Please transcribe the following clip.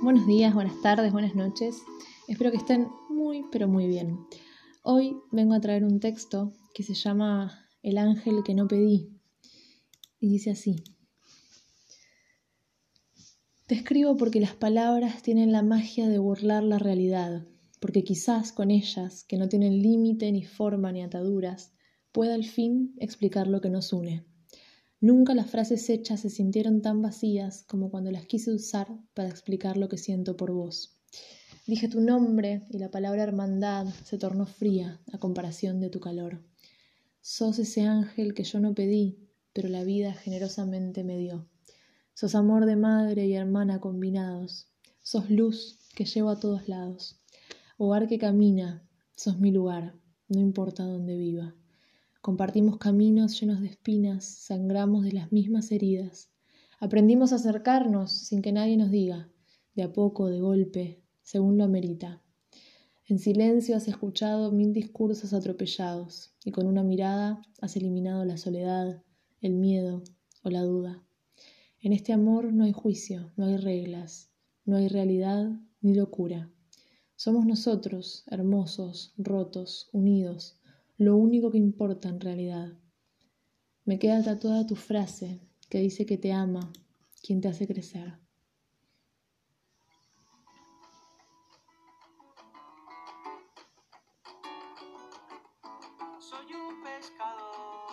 Buenos días, buenas tardes, buenas noches. Espero que estén muy, pero muy bien. Hoy vengo a traer un texto que se llama El ángel que no pedí y dice así. Te escribo porque las palabras tienen la magia de burlar la realidad, porque quizás con ellas, que no tienen límite ni forma ni ataduras, pueda al fin explicar lo que nos une. Nunca las frases hechas se sintieron tan vacías como cuando las quise usar para explicar lo que siento por vos. Dije tu nombre y la palabra hermandad se tornó fría a comparación de tu calor. Sos ese ángel que yo no pedí, pero la vida generosamente me dio. Sos amor de madre y hermana combinados. Sos luz que llevo a todos lados. Hogar que camina, sos mi lugar, no importa dónde viva. Compartimos caminos llenos de espinas, sangramos de las mismas heridas. Aprendimos a acercarnos sin que nadie nos diga, de a poco, de golpe, según lo amerita. En silencio has escuchado mil discursos atropellados y con una mirada has eliminado la soledad, el miedo o la duda. En este amor no hay juicio, no hay reglas, no hay realidad ni locura. Somos nosotros, hermosos, rotos, unidos, lo único que importa en realidad. Me queda tatuada tu frase que dice que te ama quien te hace crecer. Soy un pescador.